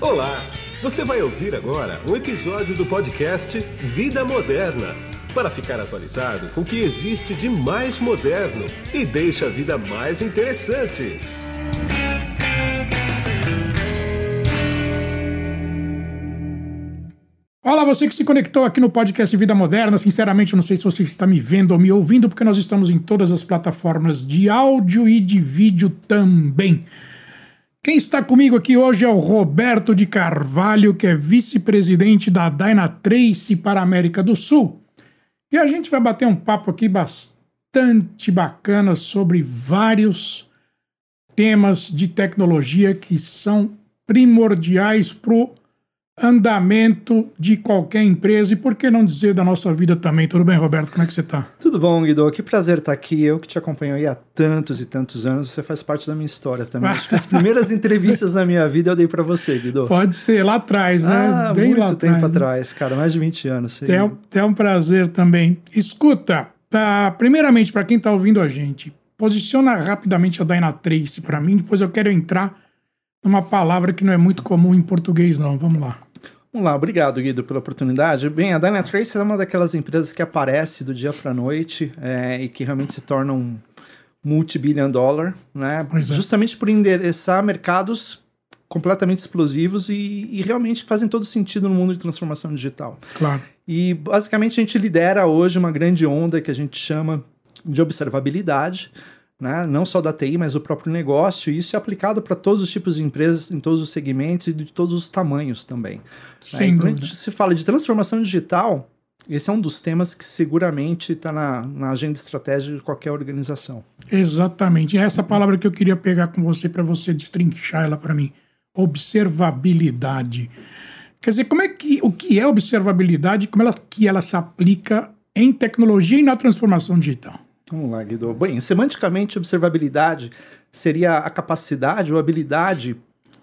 Olá! Você vai ouvir agora um episódio do podcast Vida Moderna para ficar atualizado com o que existe de mais moderno e deixa a vida mais interessante. Olá, você que se conectou aqui no podcast Vida Moderna. Sinceramente, eu não sei se você está me vendo ou me ouvindo, porque nós estamos em todas as plataformas de áudio e de vídeo também. Quem está comigo aqui hoje é o Roberto de Carvalho, que é vice-presidente da Dynatrace para a América do Sul. E a gente vai bater um papo aqui bastante bacana sobre vários temas de tecnologia que são primordiais para o andamento de qualquer empresa e por que não dizer da nossa vida também. Tudo bem, Roberto? Como é que você está? Tudo bom, Guido. Que prazer estar aqui. Eu que te acompanho aí há tantos e tantos anos. Você faz parte da minha história também. Acho que as primeiras entrevistas na minha vida eu dei para você, Guido. Pode ser, lá atrás, né? Ah, Bem muito lá tempo atrás, atrás, cara. Mais de 20 anos. É, é um prazer também. Escuta, tá, primeiramente, para quem está ouvindo a gente, posiciona rapidamente a Dynatrace para mim, depois eu quero entrar numa palavra que não é muito comum em português, não. Vamos lá. Vamos lá, obrigado, Guido, pela oportunidade. Bem, a Dynatrace é uma daquelas empresas que aparece do dia para a noite é, e que realmente se torna um multi-billion dollar, né? É. Justamente por endereçar mercados completamente explosivos e, e, realmente fazem todo sentido no mundo de transformação digital. Claro. E basicamente a gente lidera hoje uma grande onda que a gente chama de observabilidade, né? não só da TI, mas o próprio negócio, e isso é aplicado para todos os tipos de empresas, em todos os segmentos e de todos os tamanhos também. Sem né? Quando a gente se fala de transformação digital, esse é um dos temas que seguramente está na, na, agenda estratégica de qualquer organização. Exatamente. É essa palavra que eu queria pegar com você para você destrinchar ela para mim. Observabilidade. Quer dizer, como é que o que é observabilidade, como ela que ela se aplica em tecnologia e na transformação digital? Vamos lá, Guido. Bem, semanticamente, observabilidade seria a capacidade ou habilidade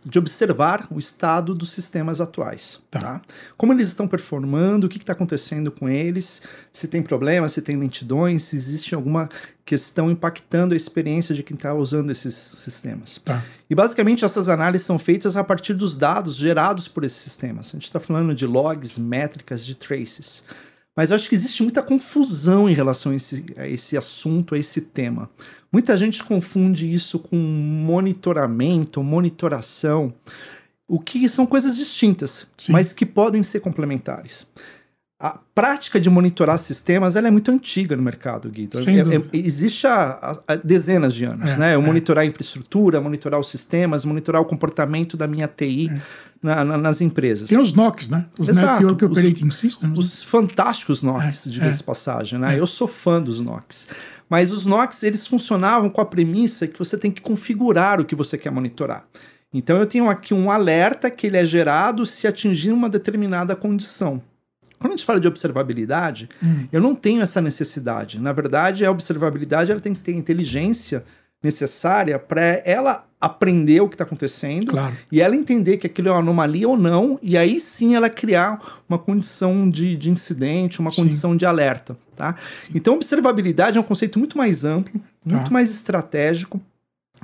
de observar o estado dos sistemas atuais. Tá. tá? Como eles estão performando, o que está acontecendo com eles, se tem problemas, se tem lentidões, se existe alguma questão impactando a experiência de quem está usando esses sistemas. Tá. E basicamente essas análises são feitas a partir dos dados gerados por esses sistemas. A gente está falando de logs, métricas, de traces. Mas eu acho que existe muita confusão em relação a esse, a esse assunto, a esse tema. Muita gente confunde isso com monitoramento, monitoração, o que são coisas distintas, Sim. mas que podem ser complementares. A prática de monitorar sistemas ela é muito antiga no mercado, Guido. É, é, existe há, há, dezenas de anos, é, né? Eu é. monitorar a infraestrutura, monitorar os sistemas, monitorar o comportamento da minha TI. É na, na, nas empresas. Tem os NOCs, né? Os Exato, Network Operating os, Systems. Os fantásticos NOCs, é, diga-se passagem, né? Eu sou fã dos NOCs. Mas os NOCs, eles funcionavam com a premissa que você tem que configurar o que você quer monitorar. Então eu tenho aqui um alerta que ele é gerado se atingir uma determinada condição. Quando a gente fala de observabilidade, hum. eu não tenho essa necessidade. Na verdade, a observabilidade ela tem que ter inteligência necessária para ela aprender o que está acontecendo claro. e ela entender que aquilo é uma anomalia ou não, e aí sim ela criar uma condição de, de incidente, uma condição sim. de alerta. Tá? Então, observabilidade é um conceito muito mais amplo, tá. muito mais estratégico,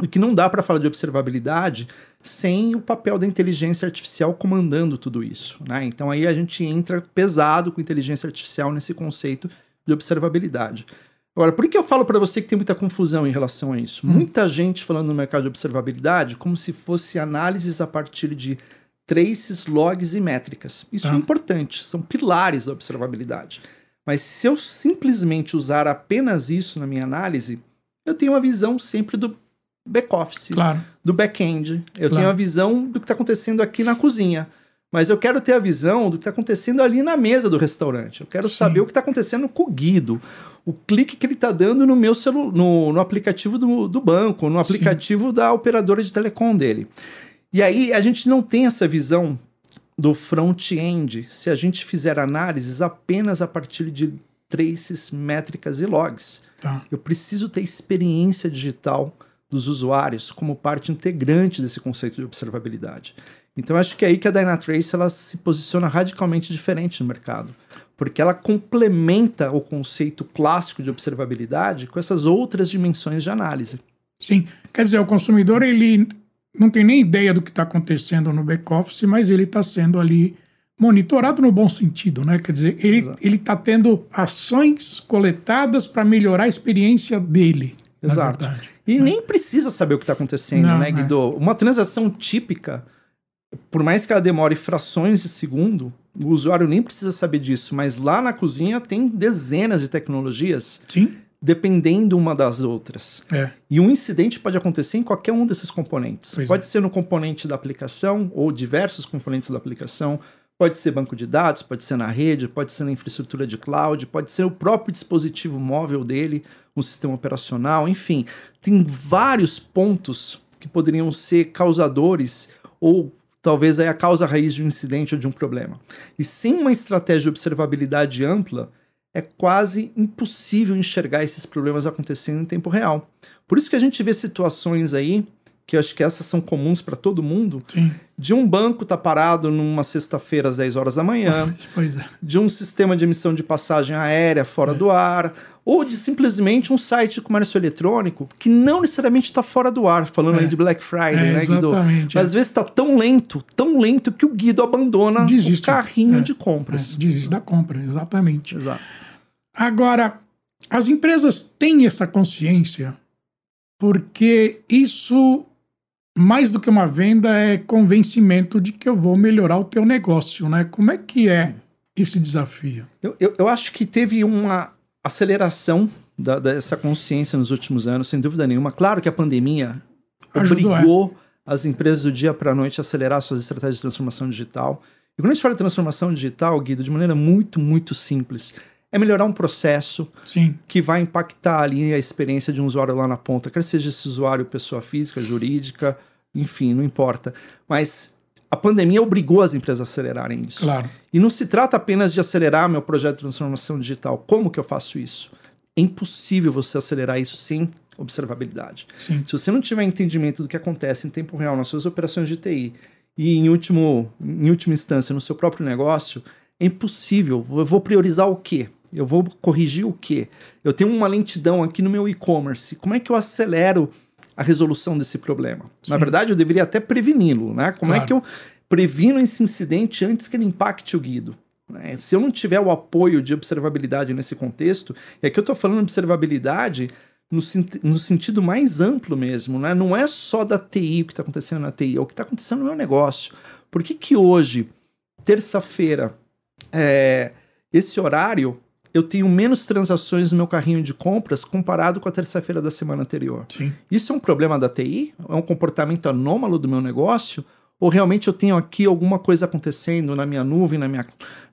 e que não dá para falar de observabilidade sem o papel da inteligência artificial comandando tudo isso. Né? Então aí a gente entra pesado com inteligência artificial nesse conceito de observabilidade. Agora, por que eu falo para você que tem muita confusão em relação a isso? Hum. Muita gente falando no mercado de observabilidade como se fosse análises a partir de traces, logs e métricas. Isso é ah. importante, são pilares da observabilidade. Mas se eu simplesmente usar apenas isso na minha análise, eu tenho uma visão sempre do back-office, claro. Do back-end. Eu claro. tenho a visão do que está acontecendo aqui na cozinha. Mas eu quero ter a visão do que está acontecendo ali na mesa do restaurante. Eu quero Sim. saber o que está acontecendo com o Guido o clique que ele está dando no meu celular, no, no aplicativo do, do banco, no aplicativo Sim. da operadora de telecom dele. E aí a gente não tem essa visão do front-end se a gente fizer análises apenas a partir de traces, métricas e logs. Tá. Eu preciso ter experiência digital dos usuários como parte integrante desse conceito de observabilidade. Então acho que é aí que a Dynatrace ela se posiciona radicalmente diferente no mercado porque ela complementa o conceito clássico de observabilidade com essas outras dimensões de análise. Sim, quer dizer, o consumidor ele não tem nem ideia do que está acontecendo no back-office, mas ele está sendo ali monitorado no bom sentido, né? Quer dizer, ele ele está tendo ações coletadas para melhorar a experiência dele. Exato. e né? nem precisa saber o que está acontecendo, não, né, Guido? É. Uma transação típica, por mais que ela demore frações de segundo, o usuário nem precisa saber disso, mas lá na cozinha tem dezenas de tecnologias. Sim dependendo uma das outras. É. E um incidente pode acontecer em qualquer um desses componentes. Pois pode é. ser no componente da aplicação ou diversos componentes da aplicação. Pode ser banco de dados, pode ser na rede, pode ser na infraestrutura de cloud, pode ser o próprio dispositivo móvel dele, um sistema operacional, enfim. Tem vários pontos que poderiam ser causadores ou talvez aí a causa raiz de um incidente ou de um problema. E sem uma estratégia de observabilidade ampla, é quase impossível enxergar esses problemas acontecendo em tempo real. Por isso que a gente vê situações aí, que eu acho que essas são comuns para todo mundo, Sim. de um banco tá parado numa sexta-feira às 10 horas da manhã, é. de um sistema de emissão de passagem aérea fora é. do ar, ou de simplesmente um site de comércio eletrônico que não necessariamente está fora do ar, falando é. aí de Black Friday, é, né, Guido? Mas às vezes está tão lento, tão lento que o Guido abandona Desiste. o carrinho de compras. desiste da compra, exatamente. Exato. Agora, as empresas têm essa consciência porque isso, mais do que uma venda, é convencimento de que eu vou melhorar o teu negócio, né? Como é que é esse desafio? Eu, eu, eu acho que teve uma aceleração da, dessa consciência nos últimos anos, sem dúvida nenhuma. Claro que a pandemia Ajudou, obrigou é. as empresas do dia para a noite a acelerar suas estratégias de transformação digital. E quando a gente fala de transformação digital, Guido, de maneira muito, muito simples, é melhorar um processo Sim. que vai impactar ali a experiência de um usuário lá na ponta, quer seja esse usuário pessoa física, jurídica, enfim, não importa. Mas a pandemia obrigou as empresas a acelerarem isso. Claro. E não se trata apenas de acelerar meu projeto de transformação digital. Como que eu faço isso? É impossível você acelerar isso sem observabilidade. Sim. Se você não tiver entendimento do que acontece em tempo real nas suas operações de TI e em, último, em última instância no seu próprio negócio, é impossível. Eu vou priorizar o quê? Eu vou corrigir o quê? Eu tenho uma lentidão aqui no meu e-commerce. Como é que eu acelero a resolução desse problema? Sim. Na verdade, eu deveria até preveni-lo, né? Como claro. é que eu previno esse incidente antes que ele impacte o Guido? Né? Se eu não tiver o apoio de observabilidade nesse contexto, e aqui eu estou falando de observabilidade no, no, sentido mais amplo mesmo, né? Não é só da TI o que está acontecendo na TI, é o que está acontecendo no meu negócio. Por que que hoje, terça-feira, é, esse horário eu tenho menos transações no meu carrinho de compras comparado com a terça-feira da semana anterior. Sim. Isso é um problema da TI? É um comportamento anômalo do meu negócio? Ou realmente eu tenho aqui alguma coisa acontecendo na minha nuvem, na minha,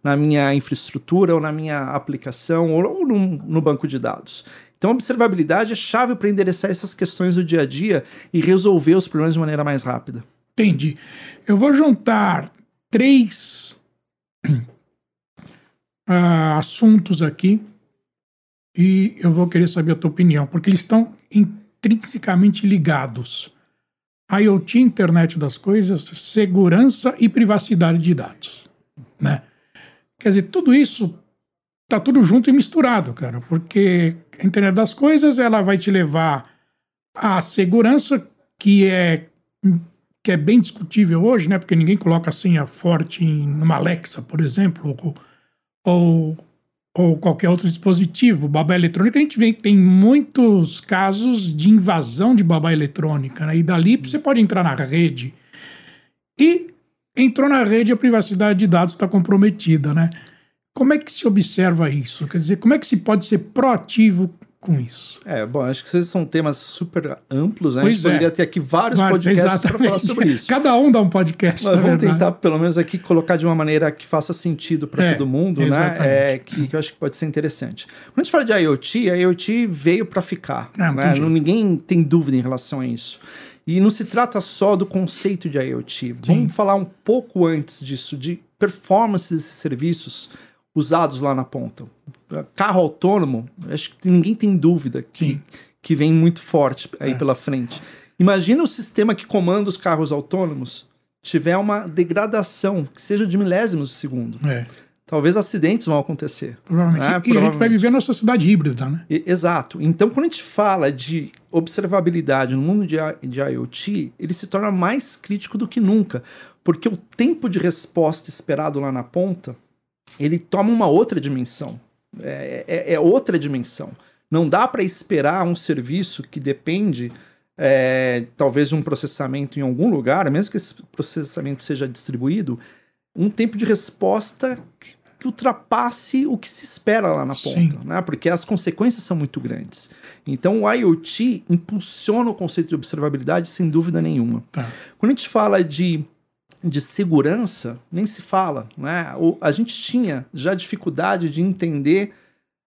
na minha infraestrutura, ou na minha aplicação, ou no, no banco de dados? Então, observabilidade é chave para endereçar essas questões do dia a dia e resolver os problemas de maneira mais rápida. Entendi. Eu vou juntar três uh, assuntos aqui e eu vou querer saber a tua opinião, porque eles estão intrinsecamente ligados. IoT, internet das coisas, segurança e privacidade de dados, né? Quer dizer, tudo isso tá tudo junto e misturado, cara, porque a internet das coisas, ela vai te levar à segurança que é que é bem discutível hoje, né? Porque ninguém coloca senha forte em numa Alexa, por exemplo, ou ou, ou qualquer outro dispositivo. Babá eletrônica, a gente vê que tem muitos casos de invasão de babá eletrônica, né? E dali você pode entrar na rede. E entrou na rede, a privacidade de dados está comprometida, né? Como é que se observa isso? Quer dizer, como é que se pode ser proativo com isso? É, bom, acho que esses são temas super amplos, né? Pois a gente é. poderia ter aqui vários, vários podcasts para falar sobre isso. Cada um dá um podcast. Mas vamos verdade. tentar, pelo menos, aqui colocar de uma maneira que faça sentido para é, todo mundo, exatamente. né? É, que, que, eu acho que pode ser interessante. Quando a gente fala de IoT, a IoT veio para ficar. Não, né? ninguém tem dúvida em relação a isso. E não se trata só do conceito de IoT. Sim. Vamos falar um pouco antes disso, de performance desses serviços usados lá na ponta. Carro autônomo, acho que ninguém tem dúvida que, que vem muito forte aí é. pela frente. Imagina o sistema que comanda os carros autônomos tiver uma degradação que seja de milésimos de segundo. É. talvez acidentes vão acontecer. Provavelmente. né? E a gente vai Provavelmente. viver numa sociedade híbrida, né? E- Exato. Então, quando a gente fala de observabilidade no mundo de, de IoT, ele se torna mais crítico do que nunca, porque o tempo de resposta esperado lá na ponta, ele toma uma outra dimensão. É, é- é outra dimensão. Não dá para esperar um serviço que depende, é, talvez, de um processamento em algum lugar, mesmo que esse processamento seja distribuído, um tempo de resposta que, ultrapasse o que se espera lá na ponta, né? Porque as consequências são muito grandes. Então, o IoT impulsiona o conceito de observabilidade sem dúvida nenhuma. Tá. Quando a gente fala de, de segurança, nem se fala. Né? A gente tinha já dificuldade de entender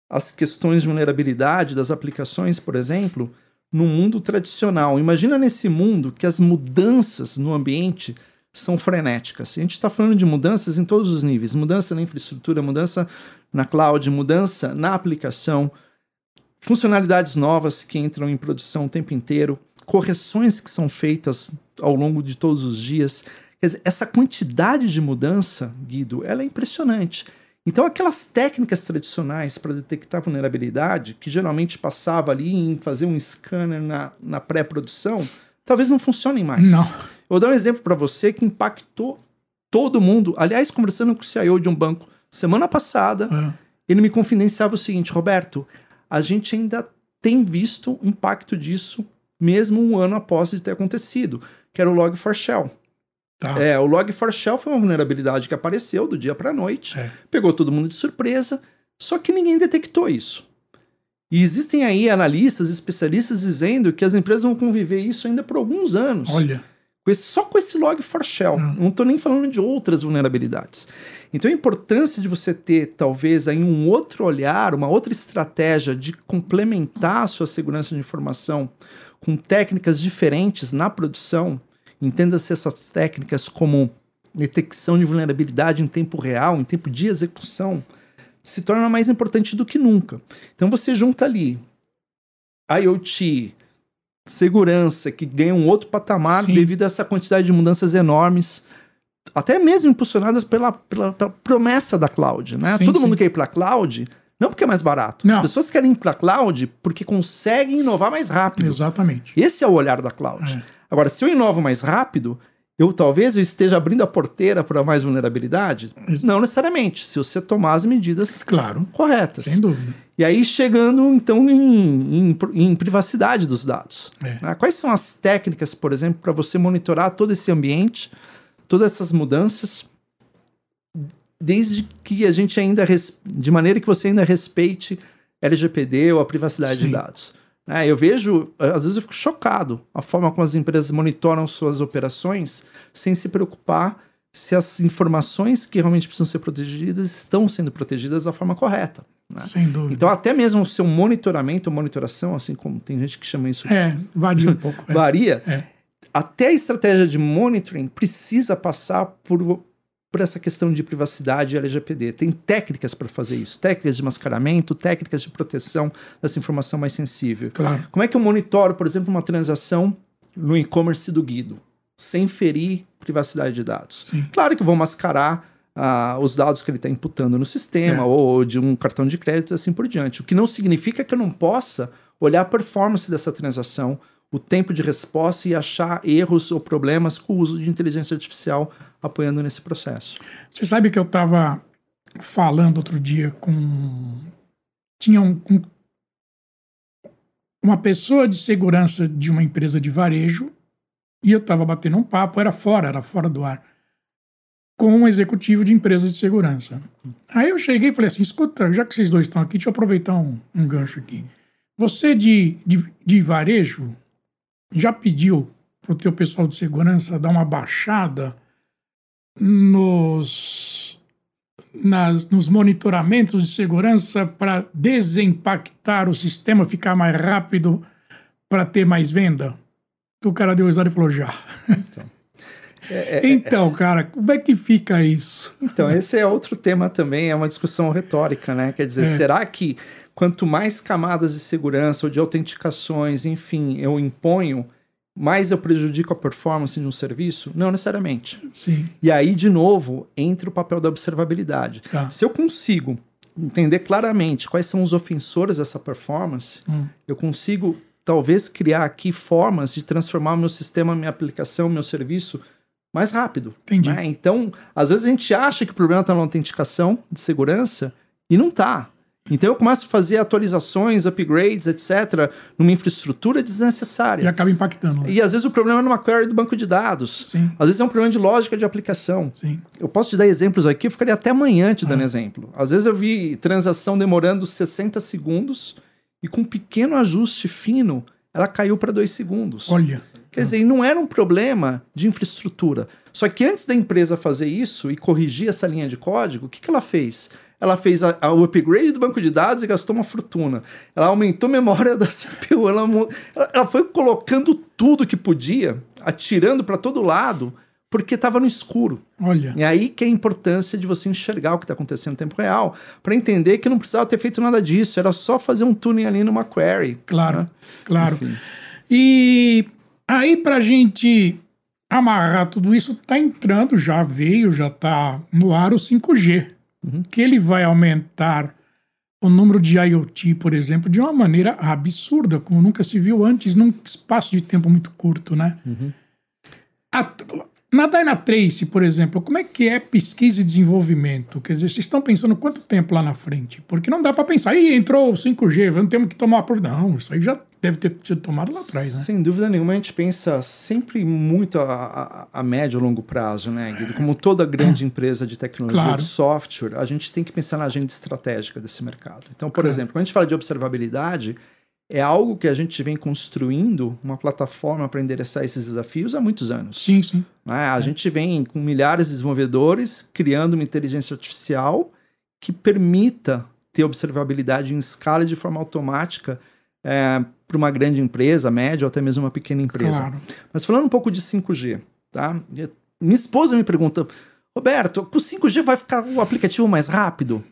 as questões de vulnerabilidade das aplicações, por exemplo, no mundo tradicional. Imagina nesse mundo que as mudanças no ambiente são frenéticas. A gente está falando de mudanças em todos os níveis: mudança na infraestrutura, mudança na cloud, mudança na aplicação, funcionalidades novas que entram em produção o tempo inteiro, correções que são feitas ao longo de todos os dias. Quer dizer, essa quantidade de mudança, Guido, ela é impressionante. Então, aquelas técnicas tradicionais para detectar vulnerabilidade, que geralmente passava ali em fazer um scanner na, na pré-produção, talvez não funcionem mais. Não. Eu vou dar um exemplo para você que impactou todo mundo. Aliás, conversando com o CIO de um banco semana passada, É. ele me confidenciava o seguinte, Roberto, a gente ainda tem visto o impacto disso mesmo um ano após de ter acontecido, que era o Log4Shell. Tá. É, o Log4Shell foi uma vulnerabilidade que apareceu do dia para a noite, É. pegou todo mundo de surpresa, só que ninguém detectou isso. E existem aí analistas, especialistas dizendo que as empresas vão conviver isso ainda por alguns anos. Olha. Com esse- só com esse Log4Shell. Hum. Não estou nem falando de outras vulnerabilidades. Então a importância de você ter, talvez, aí um outro olhar, uma outra estratégia de complementar a sua segurança de informação com técnicas diferentes na produção, entenda-se essas técnicas como detecção de vulnerabilidade em tempo real, em tempo de execução, se torna mais importante do que nunca. Então você junta ali IoT, segurança, que ganha um outro patamar Sim. devido a essa quantidade de mudanças enormes, até mesmo impulsionadas pela, pela, pela promessa da cloud, né? Sim, Todo sim. mundo quer ir para a cloud, não porque é mais barato. Não. As pessoas querem ir para a cloud porque conseguem inovar mais rápido. Exatamente. Esse é o olhar da cloud. É. Agora, se eu inovo mais rápido, eu talvez eu esteja abrindo a porteira para mais vulnerabilidade? Não necessariamente, se você tomar as medidas Claro. corretas. Sem dúvida. E aí chegando então em, em, em privacidade dos dados. É. né? Quais são as técnicas, por exemplo, para você monitorar todo esse ambiente, todas essas mudanças, desde que a gente ainda de maneira que você ainda respeite LGPD ou a privacidade Sim. de dados. Né? eu vejo, às vezes eu fico chocado a forma como as empresas monitoram suas operações sem se preocupar se as informações que realmente precisam ser protegidas estão sendo protegidas da forma correta. né? Sem dúvida. Então, até mesmo o seu monitoramento ou monitoração, assim como tem gente que chama isso, É, varia um pouco. é. varia, É. até a estratégia de monitoring precisa passar por, por essa questão de privacidade e LGPD. Tem técnicas para fazer isso, técnicas de mascaramento, técnicas de proteção dessa informação mais sensível. Claro. Como é que eu monitoro, por exemplo, uma transação no e-commerce do Guido, sem ferir privacidade de dados? Sim. Claro que vou mascarar ah, os dados que ele está imputando no sistema É. ou de um cartão de crédito e assim por diante. O que não significa que eu não possa olhar a performance dessa transação, o tempo de resposta e achar erros ou problemas com o uso de inteligência artificial apoiando nesse processo. Você sabe que eu estava falando outro dia com. Tinha um, um- uma pessoa de segurança de uma empresa de varejo e eu estava batendo um papo, era fora, era fora do ar, com um executivo de empresa de segurança. Aí eu cheguei e falei assim: escuta, já que vocês dois estão aqui, deixa eu aproveitar um, um gancho aqui. Você de, de, de varejo já pediu para o teu pessoal de segurança dar uma baixada nos, nas, nos monitoramentos de segurança para desimpactar o sistema, ficar mais rápido para ter mais venda? O cara deu risada e falou já. Então, cara, como é que fica isso? Então, esse é outro tema também, é uma discussão retórica, né? Quer dizer, É. será que quanto mais camadas de segurança ou de autenticações, enfim, eu imponho, mais eu prejudico a performance de um serviço? Não necessariamente. Sim. E aí, de novo, entra o papel da observabilidade. Tá. Se eu consigo entender claramente quais são os ofensores dessa performance, Hum. eu consigo talvez criar aqui formas de transformar o meu sistema, minha aplicação, meu serviço mais rápido. Entendi. né? Então, às vezes a gente acha que o problema está na autenticação de segurança e não está. Então eu começo a fazer atualizações, upgrades, etc., numa infraestrutura desnecessária. E acaba impactando. né? E às vezes o problema é numa query do banco de dados. Sim. Às vezes é um problema de lógica de aplicação. Sim. Eu posso te dar exemplos aqui, eu ficaria até amanhã te dando exemplo. Às vezes eu vi transação demorando 60 segundos e com um pequeno ajuste fino, ela caiu para 2 segundos. Olha. Quer dizer, não era um problema de infraestrutura. Só que antes da empresa fazer isso e corrigir essa linha de código, o que, que ela fez? Ela fez a- a- o upgrade do banco de dados e gastou uma fortuna. Ela aumentou a memória da CPU. Ela, ela- ela foi colocando tudo que podia, atirando para todo lado, porque estava no escuro. Olha. E aí que é a importância de você enxergar o que está acontecendo no tempo real, para entender que não precisava ter feito nada disso, era só fazer um tuning ali numa query. Claro, né? claro. Enfim. E aí, pra gente amarrar tudo isso, tá entrando, já veio, já tá no ar o 5G, que ele vai aumentar o número de IoT, por exemplo, de uma maneira absurda, como nunca se viu antes, num espaço de tempo muito curto, né? A- na Dynatrace, por exemplo, como é que é pesquisa e desenvolvimento? Quer dizer, vocês estão pensando quanto tempo lá na frente? Porque não dá para pensar, ih, entrou o 5G, vamos temos que tomar providência. Não, isso aí já deve ter sido tomado lá atrás, né? Sem dúvida nenhuma, a gente pensa sempre muito a, a, a médio e longo prazo, né, Guido? Como toda grande empresa de tecnologia Claro. de software, a gente tem que pensar na agenda estratégica desse mercado. Então, por Claro. exemplo, quando a gente fala de observabilidade, é algo que a gente vem construindo uma plataforma para endereçar esses desafios há muitos anos. Sim, sim. né? A gente vem com milhares de desenvolvedores criando uma inteligência artificial que permita ter observabilidade em escala de forma automática para uma grande empresa, média ou até mesmo uma pequena empresa. Claro. Mas falando um pouco de 5G, tá? Minha esposa me pergunta, Roberto, com 5G vai ficar o aplicativo mais rápido?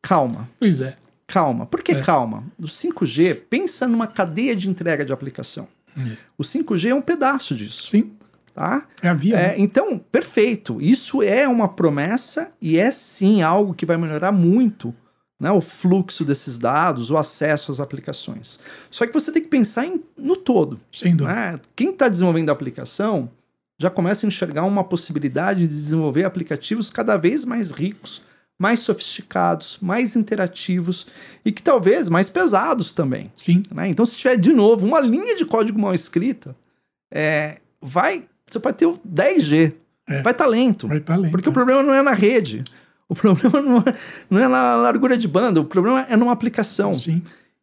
Calma, Pois é. Calma. Por que É. calma? O 5G, pensa numa cadeia de entrega de aplicação. É. O 5G é um pedaço disso, Sim. tá? É a via. É, né? então, perfeito. Isso é uma promessa e é sim algo que vai melhorar muito né, o fluxo desses dados, o acesso às aplicações. Só que você tem que pensar em- no todo. Sem dúvida. né? Quem está desenvolvendo a aplicação já começa a enxergar uma possibilidade de desenvolver aplicativos cada vez mais ricos, mais sofisticados, mais interativos e que talvez mais pesados também. Sim. né? Então, se tiver de novo uma linha de código mal escrita, é, vai, você vai ter o 10G, É. vai estar lento, Vai estar lento. porque o né? problema não é na rede, o problema não é, não é na largura de banda, o problema é numa aplicação. Sim,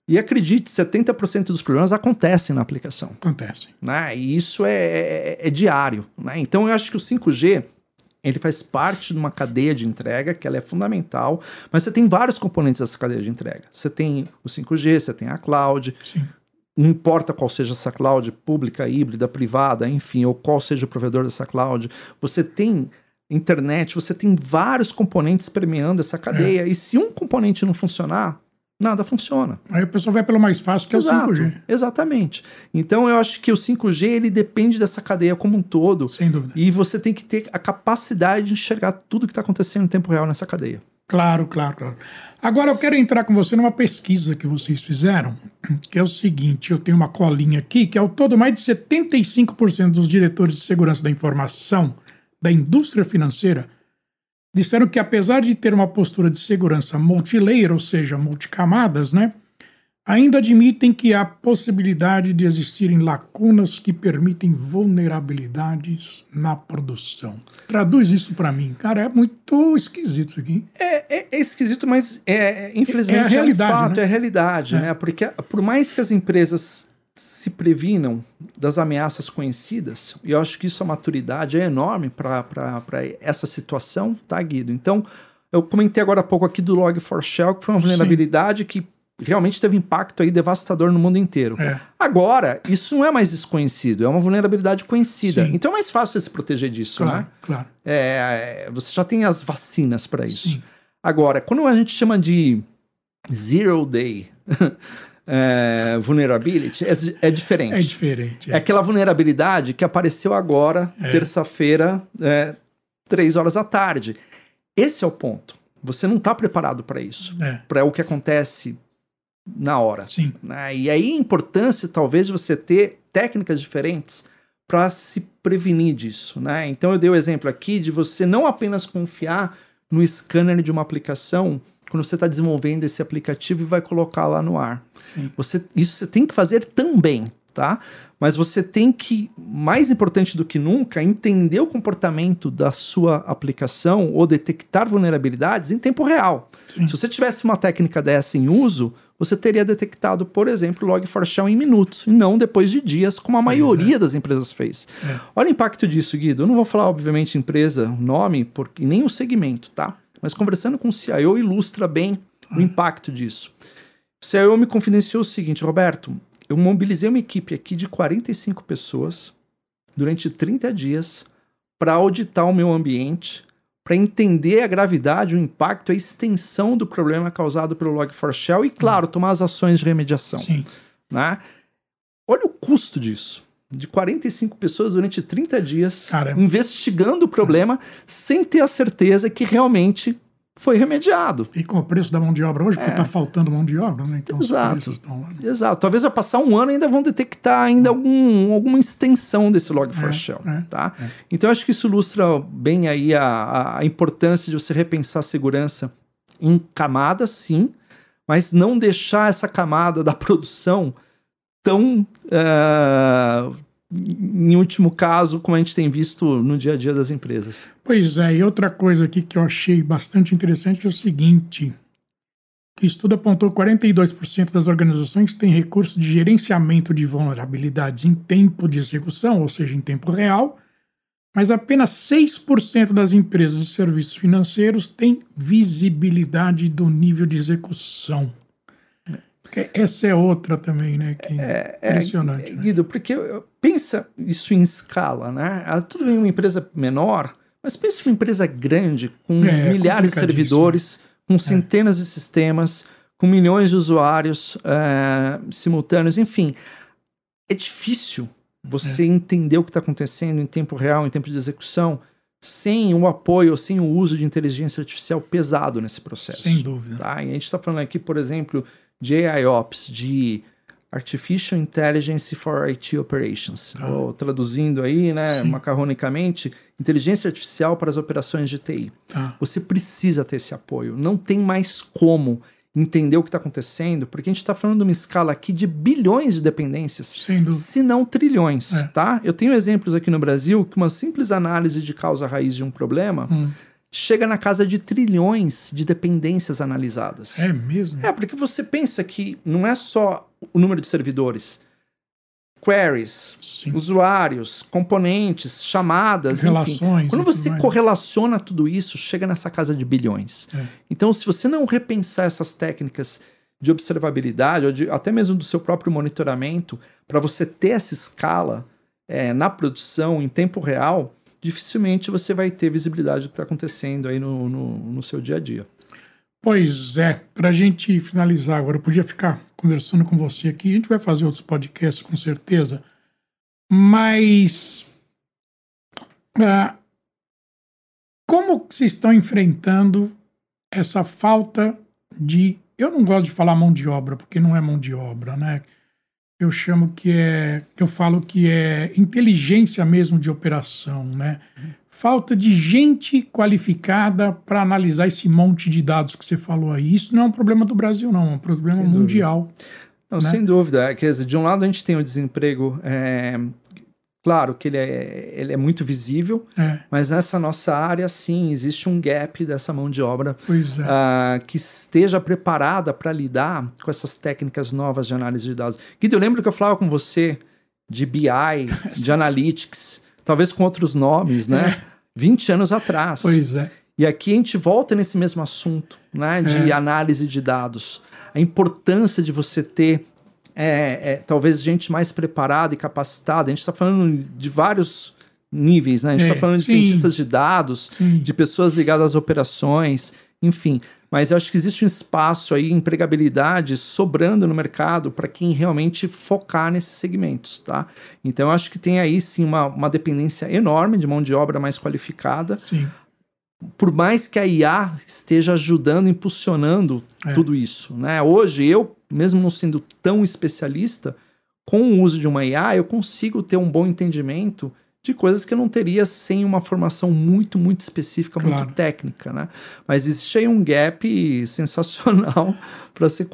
E acredite, 70% dos problemas acontecem na aplicação acontece. né? E isso é, é- é diário, né? Então eu acho que o 5G ele faz parte de uma cadeia de entrega que ela é fundamental, mas você tem vários componentes dessa cadeia de entrega. Você tem o 5G, você tem a cloud, Sim. não importa qual seja essa cloud, pública, híbrida, privada, enfim, ou qual seja o provedor dessa cloud, você tem internet, você tem vários componentes permeando essa cadeia. E se um componente não funcionar, nada funciona. Aí o pessoal vai pelo mais fácil, que é o Exato, 5G. Exatamente. Então eu acho que o 5G ele depende dessa cadeia como um todo. Sem dúvida. E você tem que ter a capacidade de enxergar tudo que está acontecendo em tempo real nessa cadeia. Claro, claro, claro. Agora eu quero entrar com você numa pesquisa que vocês fizeram, que é o seguinte: eu tenho uma colinha aqui, que ao todo mais de 75% dos diretores de segurança da informação da indústria financeira disseram que, apesar de ter uma postura de segurança multilayer, ou seja, multicamadas, né? Ainda admitem que há possibilidade de existirem lacunas que permitem vulnerabilidades na produção. Traduz isso para mim. Cara, é muito esquisito isso aqui. É, é- é esquisito, mas é, é- infelizmente É a realidade, um fato, né? é a realidade, É. né? Porque por mais que as empresas se previnam das ameaças conhecidas, e eu acho que isso a maturidade é enorme para essa situação, tá, Guido? Então, eu comentei agora há pouco aqui do Log4Shell, que foi uma Sim. vulnerabilidade que realmente teve impacto aí devastador no mundo inteiro. É. Agora, isso não é mais desconhecido, é uma vulnerabilidade conhecida. Sim. Então é mais fácil você se proteger disso, Claro, né? claro. É, você já tem as vacinas para isso. Sim. Agora, quando a gente chama de zero day é, vulnerability é, é, diferente. É diferente. É. é. aquela vulnerabilidade que apareceu agora, é. terça-feira, é, três horas da tarde. Esse é o ponto. Você não está preparado para isso, é. para o que acontece na hora. Sim. Né? E aí a importância, talvez, de você ter técnicas diferentes para se prevenir disso. Né? Então eu dei o exemplo aqui de você não apenas confiar no scanner de uma aplicação quando você está desenvolvendo esse aplicativo e vai colocar lá no ar. Sim. Você, isso você tem que fazer também, tá? Mas você tem que, mais importante do que nunca, entender o comportamento da sua aplicação ou detectar vulnerabilidades em tempo real. Sim. Se você tivesse uma técnica dessa em uso, você teria detectado, por exemplo, Log4Shell em minutos, e não depois de dias, como a maioria é. das empresas fez. É. Olha o impacto disso, Guido. Eu não vou falar, obviamente, empresa, nome, porque nem o segmento, tá? Mas conversando com o CIO ilustra bem o impacto disso. O CIO me confidenciou o seguinte, Roberto, eu mobilizei uma equipe aqui de 45 pessoas durante 30 dias para auditar o meu ambiente, para entender a gravidade, o impacto, a extensão do problema causado pelo Log4Shell e, claro, tomar as ações de remediação. Sim. Né? Olha o custo disso. De 45 pessoas durante 30 dias Caramba. investigando o problema sem ter a certeza que realmente foi remediado. E com o preço da mão de obra hoje, porque está É. faltando mão de obra, né? Então Exato. os preços estão lá. Exato. Talvez vai passar um ano e ainda vão detectar ainda algum, alguma extensão desse Log4Shell, é, tá? Então acho que isso ilustra bem aí a, a, a importância de você repensar a segurança em camadas, sim, mas não deixar essa camada da produção tão ah, em último caso, como a gente tem visto no dia a dia das empresas. Pois é, e outra coisa aqui que eu achei bastante interessante é o seguinte: o estudo apontou que 42% das organizações têm recursos de gerenciamento de vulnerabilidades em tempo de execução, ou seja, em tempo real, mas apenas 6% das empresas de serviços financeiros têm visibilidade do nível de execução. Que Essa é outra também, né? Que impressionante. É, né? Guido, porque eu- pensa isso em escala, né? Ah, Tudo bem uma empresa menor, mas pensa uma empresa grande, com É, milhares de servidores, com centenas de sistemas, com milhões de usuários eh, simultâneos, enfim. É difícil você entender o que está acontecendo em tempo real, em tempo de execução, sem o apoio, sem o uso de inteligência artificial pesado nesse processo. Sem dúvida. Tá? E a gente está falando aqui, por exemplo, de AIOps, de Artificial Intelligence for IT Operations, Tá. ou traduzindo aí, né, Sim. macarronicamente, inteligência artificial para as operações de TI. Tá. Você precisa ter esse apoio. Não tem mais como entender o que está acontecendo, porque a gente está falando de uma escala aqui de bilhões de dependências, se não trilhões, É. tá? Eu tenho exemplos aqui no Brasil que uma simples análise de causa raiz de um problema Hum. Chega na casa de trilhões de dependências analisadas. É mesmo? É, porque você pensa que não é só o número de servidores, queries, Sim. usuários, componentes, chamadas, enfim. Relações Quando e tudo você correlaciona tudo isso, chega nessa casa de bilhões. É. Então, se você não repensar essas técnicas de observabilidade, ou de- até mesmo do seu próprio monitoramento, para você ter essa escala é, na produção, em tempo real, dificilmente você vai ter visibilidade do que está acontecendo aí no, no, no seu dia a dia. Pois é, para a gente finalizar agora, eu podia ficar conversando com você aqui, a gente vai fazer outros podcasts com certeza, mas ah, como vocês estão enfrentando essa falta de. Eu não gosto de falar mão de obra, porque não é mão de obra, né? Eu chamo que é. Eu falo que é inteligência mesmo de operação, né? Falta de gente qualificada para analisar esse monte de dados que você falou aí. Isso não é um problema do Brasil, não, é um problema Sem dúvida. mundial. Não, né? sem dúvida. Quer dizer, de um lado a gente tem o desemprego, é, claro que ele é, ele é muito visível, É, mas nessa nossa área, sim, existe um gap dessa mão de obra pois é. ah, que esteja preparada para lidar com essas técnicas novas de análise de dados. Guido, eu lembro que eu falava com você de BI, de Analytics, talvez com outros nomes, né? 20 anos atrás. Pois é. E aqui a gente volta nesse mesmo assunto, né? De É. análise de dados. A importância de você ter é, é, talvez gente mais preparada e capacitada. A gente está falando de vários níveis, né? A gente É, está falando de sim. cientistas de dados, Sim. de pessoas ligadas às operações, enfim. mas eu acho que existe um espaço aí, empregabilidade sobrando no mercado para quem realmente focar nesses segmentos, tá? Então eu acho que tem aí sim uma, uma dependência enorme de mão de obra mais qualificada. Sim. Por mais que a IA esteja ajudando, impulsionando É. tudo isso, né? Hoje eu, mesmo não sendo tão especialista, com o uso de uma IA, eu consigo ter um bom entendimento de coisas que eu não teria sem uma formação muito, muito específica, Claro. muito técnica, né? Mas existe aí um gap sensacional para ser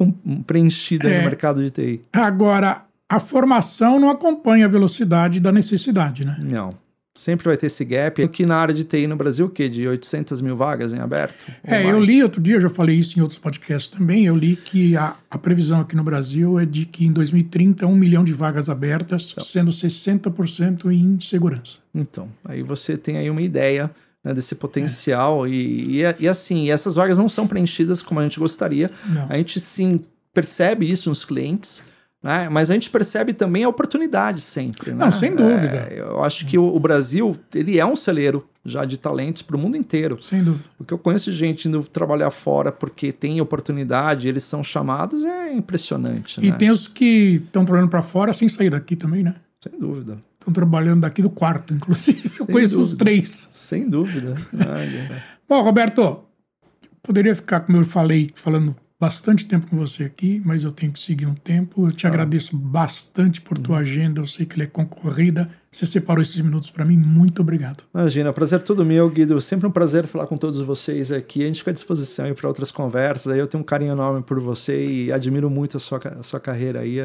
preenchido É. no mercado de TI. Agora, a formação não acompanha a velocidade da necessidade, né? Não. Sempre vai ter esse gap. Aqui na área de TI no Brasil, o quê? De 800 mil vagas em aberto? É, eu mais? li outro dia, eu já falei isso em outros podcasts também, eu li que a, a previsão aqui no Brasil é de que em 2030 um milhão de vagas abertas, sendo 60% em segurança. Então, aí você tem aí uma ideia né, desse potencial e, e, e assim, essas vagas não são preenchidas como a gente gostaria. Não. A gente sim percebe isso nos clientes, né? Mas a gente percebe também a oportunidade sempre. né? Não, sem dúvida. É, eu acho que o, o Brasil ele é um celeiro já de talentos para o mundo inteiro. Sem dúvida. O que eu conheço de gente indo trabalhar fora porque tem oportunidade, eles são chamados, é impressionante. E né? tem os que estão trabalhando para fora sem sair daqui também, né? Sem dúvida. Estão trabalhando daqui do quarto, inclusive. Eu conheço os dúvida. três. Sem dúvida. Bom, Roberto, poderia ficar, como eu falei, falando bastante tempo com você aqui, mas eu tenho que seguir um tempo. Eu te agradeço bastante por tua agenda. Eu sei que ela é concorrida. Você separou esses minutos para mim. Muito obrigado. Imagina, prazer todo meu, Guido. Sempre um prazer falar com todos vocês aqui. A gente fica à disposição para outras conversas. Aí eu tenho um carinho enorme por você e admiro muito a sua, a sua carreira aí,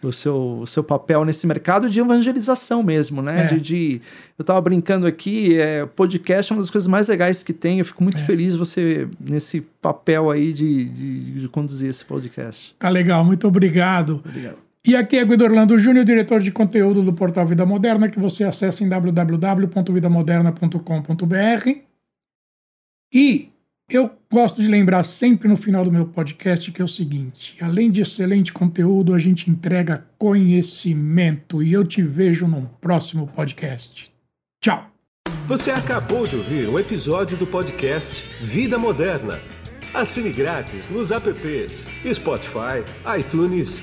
o seu, o seu papel nesse mercado de evangelização mesmo, né? É. De, de- eu tava brincando aqui, é, podcast é uma das coisas mais legais que tem. Eu fico muito feliz você nesse papel aí de, de, de conduzir esse podcast. Tá legal. Muito obrigado. Obrigado. E aqui é Guido Orlando Júnior, diretor de conteúdo do portal Vida Moderna, que você acessa em www.vidamoderna.com.br. E eu gosto de lembrar sempre no final do meu podcast que é o seguinte: além de excelente conteúdo, a gente entrega conhecimento. E eu te vejo num próximo podcast. Tchau! Você acabou de ouvir um episódio do podcast Vida Moderna. Assine grátis nos apps Spotify, iTunes,